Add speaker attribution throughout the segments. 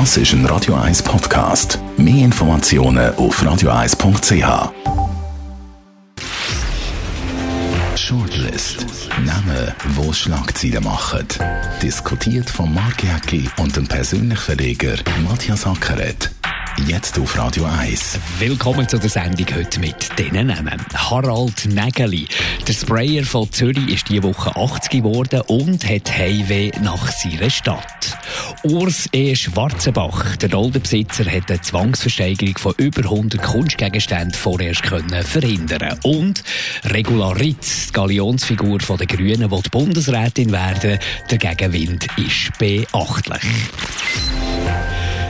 Speaker 1: Das ist ein Radio 1 Podcast. Mehr Informationen auf radio1.ch. Shortlist. Namen, wo Schlagzeilen machen. Diskutiert von Mark Jäcki und dem persönlichen Verleger Matthias Ackeret. Jetzt auf Radio 1.
Speaker 2: Willkommen zu der Sendung heute mit diesen Namen. Harald Nägeli. Der Sprayer von Zürich ist diese Woche 80 geworden und hat Heimweh nach seiner Stadt. Urs E. Schwarzenbach, der Doldenbesitzer, hat eine Zwangsversteigerung von über 100 Kunstgegenständen vorerst können verhindern Und Regula Ritz, die Galionsfigur den Grünen, die, die Bundesrätin werden, der Gegenwind ist beachtlich.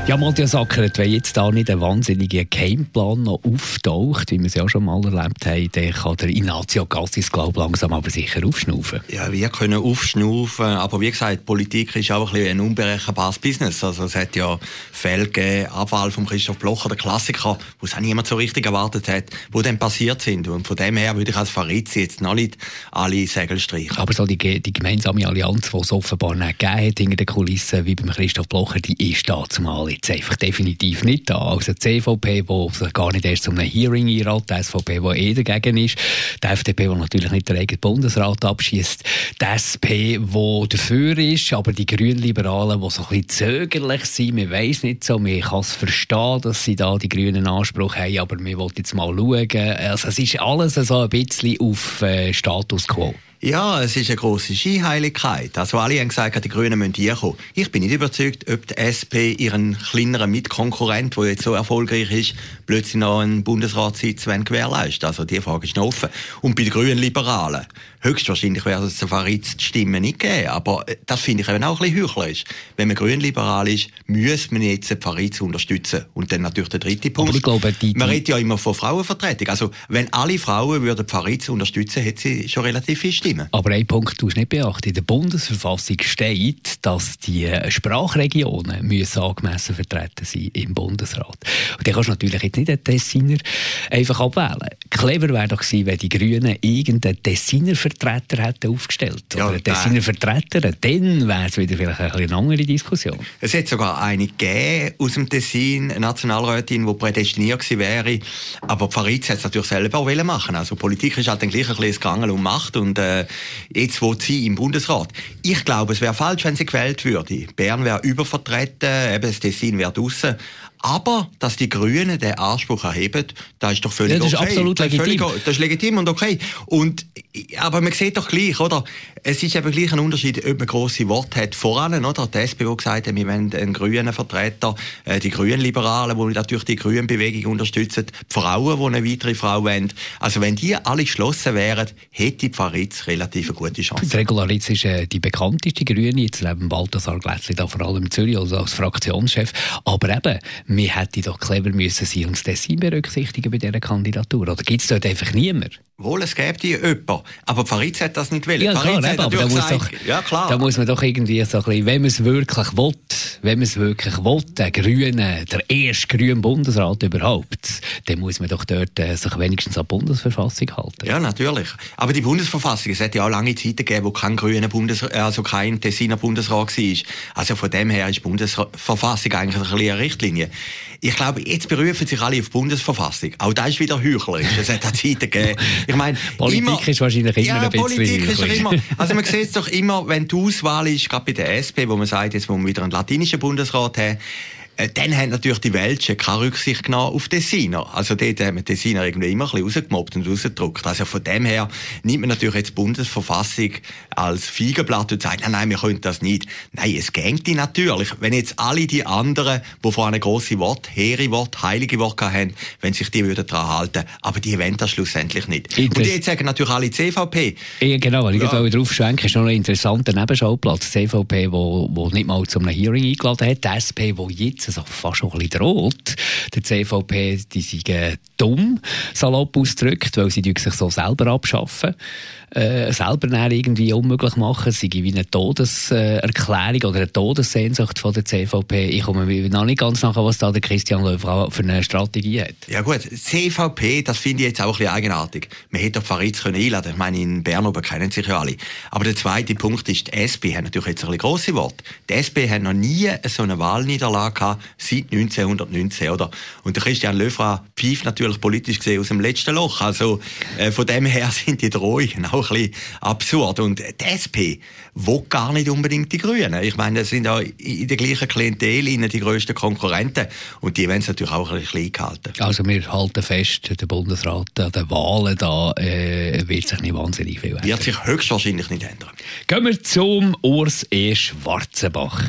Speaker 2: Ja, Matthias Ackert, wenn jetzt da nicht ein wahnsinniger Gameplan noch auftaucht, wie wir es ja schon mal erlebt haben, dann kann der Ignazio Gassis, glaube langsam aber sicher aufschnaufen.
Speaker 3: Ja, wir können aufschnaufen, aber wie gesagt, Politik ist auch ein, bisschen ein unberechenbares Business. Also es hat ja Fälle gegeben, Abwahl von Christoph Blocher, der Klassiker, wo es auch niemand so richtig erwartet hat, wo dann passiert sind. Und von dem her würde ich als Farizi jetzt noch nicht alle Segel streichen.
Speaker 2: Aber so die, die gemeinsame Allianz, die es offenbar nicht gegeben hat hinter den Kulissen, wie beim Christoph Blocher, die ist da zumal jetzt einfach definitiv nicht da. Also die CVP, die gar nicht erst zum Hearing einlädt, die SVP, die eh dagegen ist, die FDP, die natürlich nicht den eigenen Bundesrat abschießt, die SP, die dafür ist, aber die Grünliberalen, die so ein bisschen zögerlich sind, man weiss nicht so, man kann es verstehen, dass sie da die Grünen Anspruch haben, aber wir wollen jetzt mal schauen. Also es ist alles so ein bisschen auf äh, Status quo.
Speaker 3: Ja, es ist eine grosse Skiheiligkeit. Also alle haben gesagt, die Grünen müssen hier kommen. Ich bin nicht überzeugt, ob die SP ihren kleineren Mitkonkurrent, der jetzt so erfolgreich ist, plötzlich noch einen Bundesratssitz gewährleisten Also die Frage ist noch offen. Und bei den Grünen Liberalen, höchstwahrscheinlich wäre es Farid die Stimme nicht geben. Aber äh, das finde ich eben auch ein bisschen heuchlerisch. Wenn man grünliberal ist, muss man jetzt die Farid unterstützen. Und dann natürlich der dritte Punkt.
Speaker 2: Aber ich glaube, die, die
Speaker 3: man redet ja immer von Frauenvertretung. Also wenn alle Frauen würden Farid unterstützen, hätte sie schon relativ viel Stimme stimmen.
Speaker 2: Aber ein Punkt du nicht beachten. In der Bundesverfassung steht, dass die Sprachregionen müssen angemessen vertreten sein im Bundesrat. Und dann kannst du natürlich jetzt nicht den Tessiner einfach abwählen. Clever wäre doch gewesen, wenn die Grünen irgendeinen Tessiner Vertreter hätten aufgestellt. Oder ja, einen Tessiner Vertreter, dann wäre es wieder vielleicht eine andere Diskussion.
Speaker 3: Es hat sogar eine gegeben aus dem Tessin, eine Nationalrätin, die prädestiniert gewesen wäre. Aber Farid hat es natürlich selber auch machen Also Politik ist halt dann gleich ein bisschen gegangen um Macht und äh, jetzt wo sie im Bundesrat. Ich glaube, es wäre falsch, wenn sie gewählt würde. Bern wäre übervertreten, eben das Tessin wäre draussen. Aber, dass die Grünen den Anspruch erheben, das ist doch völlig
Speaker 2: ja, das
Speaker 3: ist
Speaker 2: okay. absolut
Speaker 3: das
Speaker 2: legitim.
Speaker 3: Völlig, das ist legitim und okay. Und, aber man sieht doch gleich, oder? Es ist eben gleich ein Unterschied, ob man grosse Worte hat voran, oder? Die SP, die gesagt hat, wir wollen einen grünen Vertreter, äh, die grünen Liberalen, die natürlich die grünen Bewegung unterstützen, die Frauen, die eine weitere Frau wollen. Also wenn die alle geschlossen wären, hätte die Faritz relativ eine gute Chance.
Speaker 2: Die Regularitz ist äh, die bekannteste Grüne, jetzt neben Balthasar Glätzli, da vor allem in Zürich, also als Fraktionschef. Aber eben, wir hätten doch clever müssen sein und das Dessin berücksichtigen bei dieser Kandidatur. Oder gibt es dort einfach niemand?
Speaker 3: Wohl, es gäbe die jemanden. Aber Farid hat das nicht wollen.
Speaker 2: Ja, klar, eben, aber da muss, doch, ja, klar. da muss man doch irgendwie so ein bisschen, wenn man es wirklich will, wenn man es wirklich will, der Grüne, der erste grüne Bundesrat überhaupt, dann muss man doch dort äh, sich wenigstens an die Bundesverfassung halten.
Speaker 3: Ja, natürlich. Aber die Bundesverfassung, es hat ja auch lange Zeiten gegeben, wo kein grüner Bundes, also kein Tessiner Bundesrat war. Also von dem her ist die Bundesverfassung eigentlich ein eine Richtlinie. Ich glaube, jetzt berufen sich alle auf die Bundesverfassung. Auch das ist wieder heuchlerisch. Es hat auch Zeiten gegeben. Ich meine,
Speaker 2: Politik immer, ist wahrscheinlich immer
Speaker 3: ja,
Speaker 2: ein bisschen
Speaker 3: Politik ist immer, also man sieht es doch immer, wenn die Auswahl ist, gerade bei der SP, wo man sagt, jetzt wollen wir wieder einen latinischen Bundesrat haben, dann haben natürlich die Welschen keine Rücksicht genommen auf Tessiner. Also dort haben wir Tessiner irgendwie immer ein bisschen rausgemobbt und rausgedruckt. Also von dem her nimmt man natürlich jetzt die Bundesverfassung als Feigenblatt und sagt, nein, nein, wir können das nicht. Nein, es gängt die natürlich. Wenn jetzt alle die anderen, die vor einem grossen Wort, hehre Wort, heilige Wort haben, wenn sich die würden daran halten, aber die wollen das schlussendlich nicht. Und jetzt sagen natürlich alle CVP.
Speaker 2: Ja, genau, weil ich ja. drauf schwenke, ist noch ein interessanter Nebenschauplatz. CVP, wo, wo nicht mal zu einem Hearing eingeladen hat, die SP, wo jetzt jetzt also fast schon ein bisschen droht, der CVP, die sind dumm, salopp ausgedrückt, weil sie sich so selber abschaffen äh, selber irgendwie unmöglich machen. Sei wie eine Todeserklärung oder eine Todessehnsucht von der CVP. Ich komme noch nicht ganz nach, was da der Christian Löw für eine Strategie hat.
Speaker 3: Ja gut, CVP, das finde ich jetzt auch ein bisschen eigenartig. Man hätte doch Faritz können einladen Ich meine, in Bern oben kennen sich ja alle. Aber der zweite Punkt ist, die SP hat natürlich jetzt ein bisschen grosse Worte. Die SP hat noch nie so eine Wahlniederlage gehabt, seit 1919, oder? Und der Christian Löw pfeift natürlich politisch gesehen aus dem letzten Loch. Also, äh, von dem her sind die Drohungen auch ein bisschen absurd. Und die SP will gar nicht unbedingt die Grünen. Ich meine, das sind ja in der gleichen Klientel die grössten Konkurrenten. Und die werden es natürlich auch ein bisschen gehalten.
Speaker 2: Also wir halten fest, der Bundesrat an den Wahlen da äh, wird sich nicht wahnsinnig viel ändern.
Speaker 3: Wird sich höchstwahrscheinlich nicht ändern.
Speaker 2: Gehen wir zum Urs E. Schwarzenbach.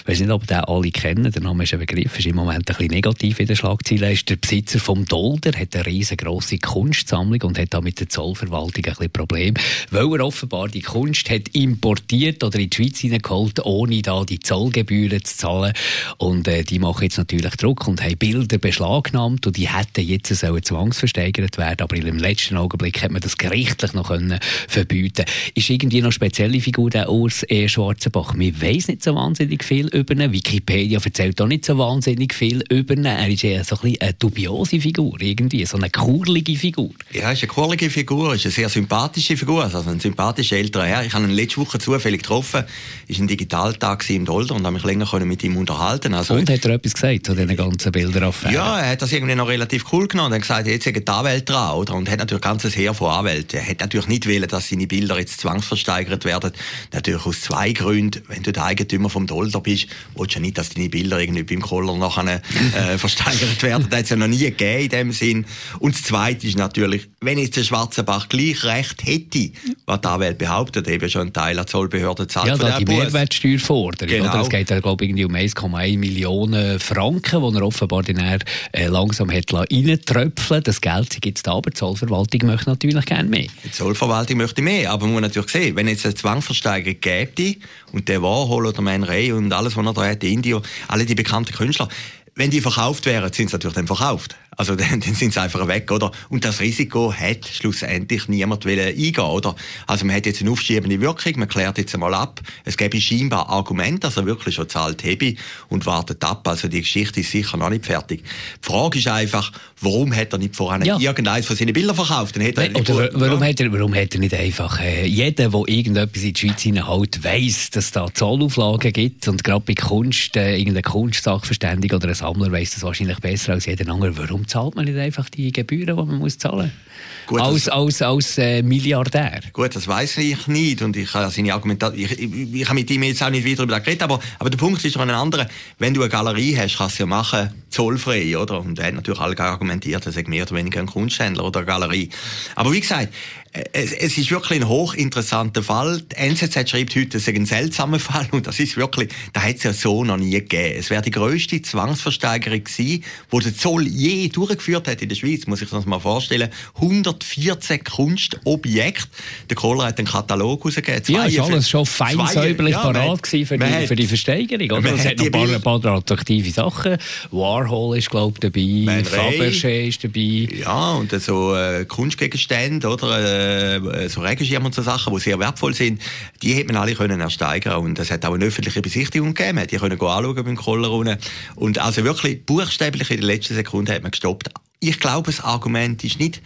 Speaker 2: Ich weiß nicht, ob den alle kennen. Der Name ist ein Begriff, ist im Moment ein bisschen negativ in der Schlagzeile. Er ist der Besitzer vom Dolder, hat eine riesengroße Kunstsammlung und hat da mit der Zollverwaltung ein bisschen Probleme weil er offenbar die Kunst hat importiert oder in die Schweiz hineingeholt, ohne da die Zollgebühren zu zahlen. Und äh, die machen jetzt natürlich Druck und haben Bilder beschlagnahmt und die hätten jetzt sollen zwangsversteigert werden, aber im letzten Augenblick hat man das gerichtlich noch können verbieten. Ist irgendwie noch spezielle Figur der Urs E. Schwarzenbach? Man weiß nicht so wahnsinnig viel über ihn. Wikipedia erzählt auch nicht so wahnsinnig viel über ihn. Er ist eher so ein bisschen eine dubiose Figur, irgendwie, so eine kurlige Figur.
Speaker 3: Ja, er ist eine kurlige Figur, ist eine sehr sympathische Figur also ein sympathischer älterer Herr. Ich habe ihn letzte Woche zufällig getroffen. Es war ein Digitaltag im Dolder und habe mich länger mit ihm unterhalten.
Speaker 2: Also, und hat er etwas gesagt zu diesen ganzen Bildern?
Speaker 3: Ja, er hat das irgendwie noch relativ cool genommen. Er hat gesagt, jetzt sind die Anwälte dran, oder? Und hat natürlich ein ganzes Heer von Anwälten. Er hat natürlich nicht wollen, dass seine Bilder jetzt zwangsversteigert werden. Natürlich aus zwei Gründen. Wenn du der Eigentümer vom Dolder bist, willst du ja nicht, dass deine Bilder irgendwie beim Koller nachher äh, versteigert werden. Das hat es ja noch nie gegeben in dem Sinn. Und das Zweite ist natürlich, wenn jetzt der Schwarzenbach gleich recht hätte, was die Anwälte behauptet, eben schon ein Teil der Zollbehörde zahlt.
Speaker 2: Ja, da die Mehrwertsteuerforderung. Genau. Oder? Es geht ja, glaube ich, um 1,1 Millionen Franken, die er offenbar dann äh, langsam hat reintröpfeln Das Geld gibt es da, aber die Zollverwaltung möchte natürlich gerne mehr.
Speaker 3: Die Zollverwaltung möchte mehr, aber man muss natürlich sehen, wenn jetzt eine Zwangversteigerung gäbe und der Warhol oder Man Ray und alles, was er da hat, Indio, alle die bekannten Künstler, wenn die verkauft wären, sind sie natürlich dann verkauft. Also dann, dann sind sie einfach weg, oder? Und das Risiko hat schlussendlich niemand eingehen, oder? Also man hat jetzt eine aufschiebende Wirkung, man klärt jetzt einmal ab. Es gäbe scheinbar Argumente, dass er wirklich schon zahlt habe und wartet ab. Also die Geschichte ist sicher noch nicht fertig. Die Frage ist einfach, warum hat er nicht vorher ja. irgendeins von seinen Bildern verkauft? Dann
Speaker 2: hat er Nein, oder warum, hat er, warum hat er nicht einfach, äh, jeder, der irgendetwas in die Schweiz hineinhält, weiss, dass es da Zollauflagen gibt und gerade bei Kunst, äh, irgendeine Kunstsachverständigung oder ein Sammler weiss das wahrscheinlich besser als jeder andere. Warum warum zahlt man nicht einfach die Gebühren, die man muss zahlen muss? Als, als, als äh, Milliardär?
Speaker 3: Gut, das weiß ich nicht und ich habe seine Argumentation, ich, ich, ich habe mit ihm jetzt auch nicht wieder über das geredet, aber, aber der Punkt ist noch ein anderer. Wenn du eine Galerie hast, kannst du ja machen, zollfrei, oder? Und er hat natürlich alle argumentiert, er sei mehr oder weniger ein Kunsthändler oder eine Galerie. Aber wie gesagt, es, es ist wirklich ein hochinteressanter Fall. Die NZZ schreibt heute, es sei ein seltsamer Fall und das ist wirklich, da hat es ja so noch nie gegeben. Es wäre die grösste Zwangsversteigerung gewesen, die der Zoll je durchgeführt hat in der Schweiz, muss ich das mal vorstellen. 114 Kunstobjekte. Der Kohler hat einen Katalog rausgegeben.
Speaker 2: Ja, ist alles schon fein säuberlich ja, parat für die, für die Versteigerung, oder? Es hat noch ein paar, paar attraktive Sachen. Warhol ist, glaube ich, dabei, Fabergé ist dabei.
Speaker 3: Ja, und so äh, Kunstgegenstände, oder? Äh, so Regenschirme und so Sachen, die sehr wertvoll sind, die hätte man alle können ersteigern und es hat auch eine öffentliche Besichtigung gegeben, die können anschauen beim Koller und also wirklich buchstäblich in der letzten Sekunde hat man gestoppt. Ich glaube, das Argument ist nicht,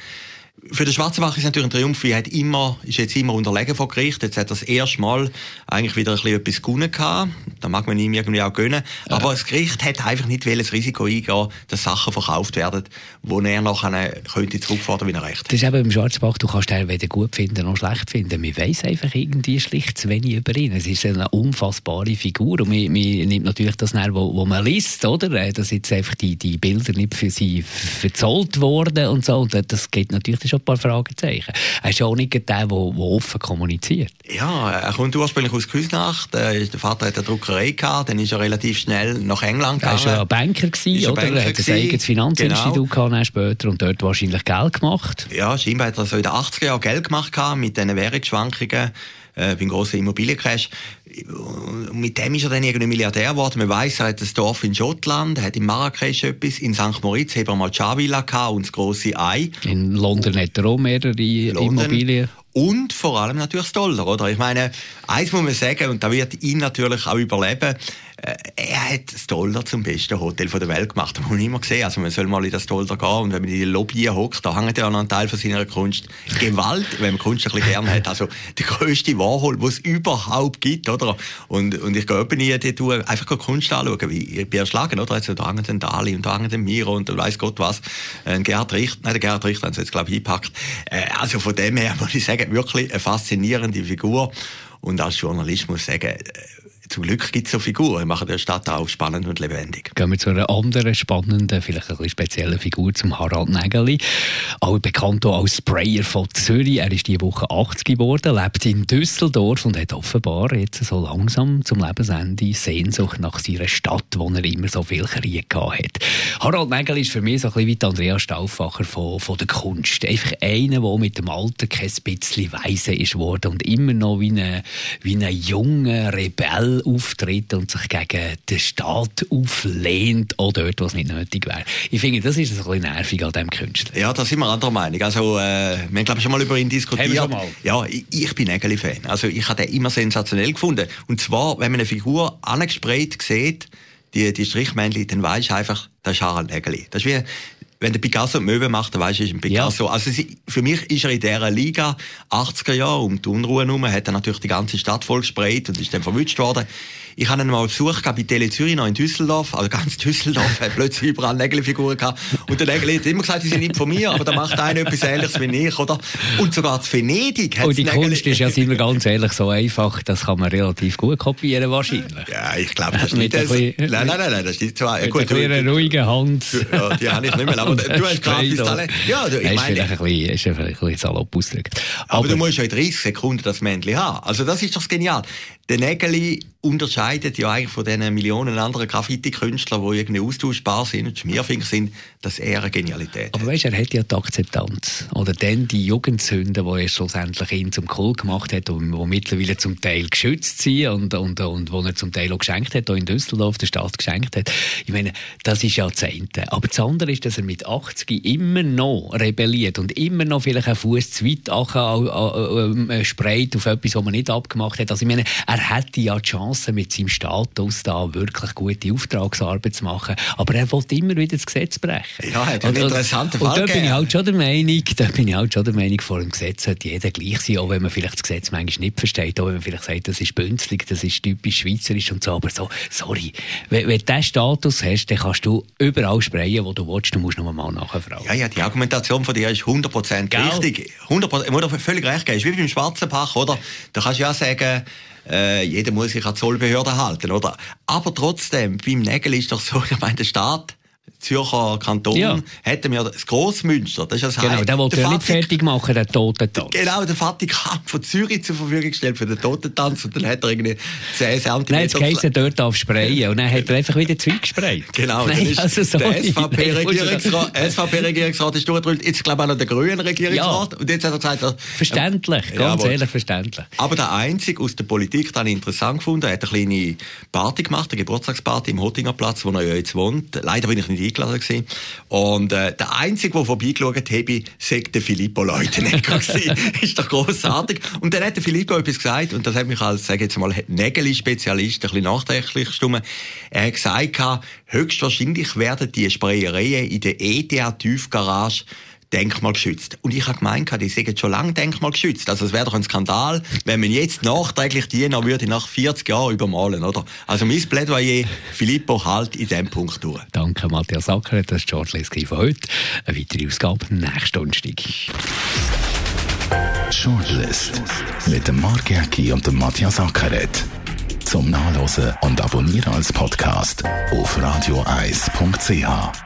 Speaker 3: für den Schwarzenbach ist natürlich ein Triumph, er hat immer, ist jetzt immer unterlegen vor Gericht. Jetzt hat er das erste Mal eigentlich wieder ein bisschen etwas gewonnen gehabt. Da mag man ihm irgendwie auch gönnen. Ja. Aber das Gericht hat einfach nicht das Risiko eingehen, dass Sachen verkauft werden, wo er nachher könnte zurückfordern, wie er recht
Speaker 2: Das ist eben beim Schwarzenbach, du kannst ihn weder gut finden noch schlecht finden. Man weiss einfach irgendwie schlicht zu wenig über ihn. Es ist eine unfassbare Figur und man, man nimmt natürlich das näher, wo, wo man liest, oder? Äh, dass jetzt einfach die, die Bilder nicht für sie verzollt wurden und so. Und das geht natürlich schon ein paar Fragezeichen. Er ist ja auch nicht der, der, offen kommuniziert.
Speaker 3: Ja, er kommt ursprünglich aus Küsnacht. Der Vater hat eine Druckerei gehabt, dann ist er relativ schnell nach England gegangen.
Speaker 2: Er war ja Banker, gewesen, oder? Banker er hat ein eigenes Finanzinstitut genau. gehabt, später und dort wahrscheinlich Geld gemacht.
Speaker 3: Ja, scheinbar hat er so in den 80er Jahren Geld gemacht mit diesen Währungsschwankungen äh, beim grossen Immobiliencrash. mit dem ist er dann irgendwie Milliardär geworden. Man weiss, er hat ein Dorf in Schottland, hat in Marrakesch etwas, in St. Moritz hat er mal Chavilla und das grosse Ei.
Speaker 2: In London hat er auch mehrere London. Immobilien.
Speaker 3: Und vor allem natürlich das Dollar, oder? Ich meine, eins muss man sagen, und da wird ihn natürlich auch überleben, er hat das Dollar zum besten Hotel der Welt gemacht. Das habe ich immer gesehen. Also man soll mal in das Dollar gehen und wenn man in die Lobby hockt, da hängt ja noch ein Teil von seiner Kunst. Gewalt, wenn man Kunst ein bisschen gern hat. Also der grösste Warhol, den es überhaupt gibt, oder? Und, und ich gehe eben nie dort einfach Kunst anschauen, wie ich bin erschlagen, oder? Also da hängt ein Dali und da hängt ein Miro und weiß Gott was. Ein Gerhard Richter, nein, der Gerhard Richter haben sie jetzt, glaube ich, eingepackt. Äh, also von dem her muss ich sagen, wirklich eine faszinierende Figur. Und als Journalist muss ich sagen, äh, zum Glück gibt es so Figuren, die machen die Stadt auch spannend und lebendig.
Speaker 2: Gehen wir zu einer anderen spannenden, vielleicht ein bisschen speziellen Figur, zum Harald Nägeli. Auch bekannt als Sprayer von Zürich. Er ist diese Woche 80 geworden, lebt in Düsseldorf und hat offenbar jetzt so langsam zum Lebensende Sehnsucht nach seiner Stadt, wo er immer so viel Krieg hat. Harald Nägeli ist für mich so ein bisschen wie Andreas Stauffacher von, von der Kunst. Einfach einer, der mit dem Alter kein bisschen weise ist worden und immer noch wie ein wie eine junger Rebell auftritt und sich gegen den Staat auflehnt, auch dort, wo es nicht nötig wäre. Ich finde, das ist ein bisschen nervig an diesem Künstler.
Speaker 3: Ja, da sind wir anderer Meinung. Also, äh, wir haben, glaube ich, schon mal über ihn diskutiert. Haben wir Ja, ich, ich bin Nägeli-Fan. Also, ich habe den immer sensationell gefunden. Und zwar, wenn man eine Figur angesprayt sieht, die, die Strichmännchen, dann weisst du einfach, das ist Harald Nägeli. Das ist wie, wenn der Picasso Möwe macht, dann weisst du, ist ein Picasso. Ja. Also für mich ist er in dieser Liga 80er Jahre um die Unruhe herum, hat er natürlich die ganze Stadt voll gesprayt und ist dann verwünscht worden. Ich habe ihn mal besucht bei Tele Zürich noch in Düsseldorf. Also ganz Düsseldorf hat plötzlich überall Nägelfiguren gehabt. Und der Nägel hat immer gesagt, die sind nicht von mir, aber da macht einer etwas Ähnliches wie ich, oder? Und sogar zu Venedig
Speaker 2: hat Und die Kunst ist ja, sind wir ganz ehrlich, so einfach, das kann man relativ gut kopieren wahrscheinlich.
Speaker 3: Ja, ich glaube, das ist nicht das. Nein, nein, nein, nein, das ist nicht so.
Speaker 2: Mit gut, einer ruhigen Hand.
Speaker 3: Ja, die habe ich nicht mehr, aber du hast gratis Talent.
Speaker 2: Ja, du, ich meine... Ist vielleicht ein bisschen, ist vielleicht ein bisschen salopp ausgedrückt.
Speaker 3: Aber, aber, du musst ja in 30 Sekunden das Männchen haben. Also das ist doch genial. Der Nägeli unterscheidet ja eigentlich von den Millionen anderen Graffiti-Künstlern, die irgendwie austauschbar sind und schmierfink sind, dass er eine Genialität
Speaker 2: Aber weißt, er hat ja die Akzeptanz. Oder dann die Jugendsünden, die er schlussendlich ihn zum Kult gemacht hat und die mittlerweile zum Teil geschützt sind und, und, und wo er zum Teil auch geschenkt hat, auch in Düsseldorf der Stadt geschenkt hat. Ich meine, das ist ja Jahrzehnte. Aber das andere ist, dass er mit 80 immer noch rebelliert und immer noch vielleicht einen Fuß zu weit äh, spreit auf etwas, was man nicht abgemacht hat. Also ich meine, er hätte ja die Chance, mit seinem Status da wirklich gute Auftragsarbeit zu machen. Aber er wollte immer wieder das Gesetz brechen.
Speaker 3: Ja, hat einen interessanten Fall
Speaker 2: Und da bin ich halt schon der Meinung, da bin ich halt schon der Meinung, vor dem Gesetz sollte jeder gleich sein, auch wenn man vielleicht das Gesetz manchmal nicht versteht, auch wenn man vielleicht sagt, das ist bünzlig, das ist typisch schweizerisch und so. Aber so, sorry, wenn, wenn du diesen Status hast, dann kannst du überall sprayen, wo du willst, du musst nur mal nachfragen.
Speaker 3: Ja, ja, die Argumentation von dir ist 100% richtig. 100%, ich muss dir völlig recht geben. Es ist wie beim Schwarzen Pach, oder? Da kannst du ja sagen, äh, jeder muss sich an die Zollbehörde halten, oder? Aber trotzdem, beim Nägel ist doch so, ich meine, der Staat Zürcher Kanton ja. hätten wir das Grossmünster. Das ist
Speaker 2: das genau, der wollte ja nicht fertig machen, der Totentanz.
Speaker 3: Genau, der Vatikan von Zürich zur Verfügung gestellt für den Totentanz und dann hat er irgendwie 10 cm...
Speaker 2: Nein, jetzt heisst er dort auf sprayen und dann hat er einfach wieder Zeug gesprayt.
Speaker 3: Genau, Nein, ist also so der SVP-Regierungsrat SVP ist durchgedrückt, jetzt glaube ich auch noch der grüne Regierungsrat
Speaker 2: ja.
Speaker 3: und jetzt hat er gesagt... Er,
Speaker 2: verständlich, ganz ja, ehrlich verständlich.
Speaker 3: Aber der Einzige aus der Politik, den ich interessant gefunden, er hat eine kleine Party gemacht, eine Geburtstagsparty im Hottingerplatz, wo er ja jetzt wohnt. Leider bin ich nicht eingeladen gewesen. Und äh, der Einzige, der vorbeigeschaut hat, sei der Filippo Leutenegger ist doch grossartig. Und dann hat der Filippo etwas gesagt, und das hat mich als, sage jetzt mal, Nägeli-Spezialist ein bisschen nachträglich gestimmt. Er hat gesagt, höchstwahrscheinlich werden die Sprayereien in der EDA-Tiefgarage denkmalgeschützt. Und ich habe gemeint, die sind schon lange denkmalgeschützt. Also es wäre doch ein Skandal, wenn man jetzt nachträglich die noch würde nach 40 Jahren übermalen, oder? Also mein Plädoyer, Filippo, halt in diesem Punkt durch.
Speaker 2: Danke, Matthias Acker. Das ist George Lesky von heute. Eine weitere Ausgabe nächsten Donnerstag.
Speaker 1: Shortlist mit dem Mark Jäcki und dem Matthias Ackeret. Zum Nachlesen und Abonnieren als Podcast auf radioeis.ch.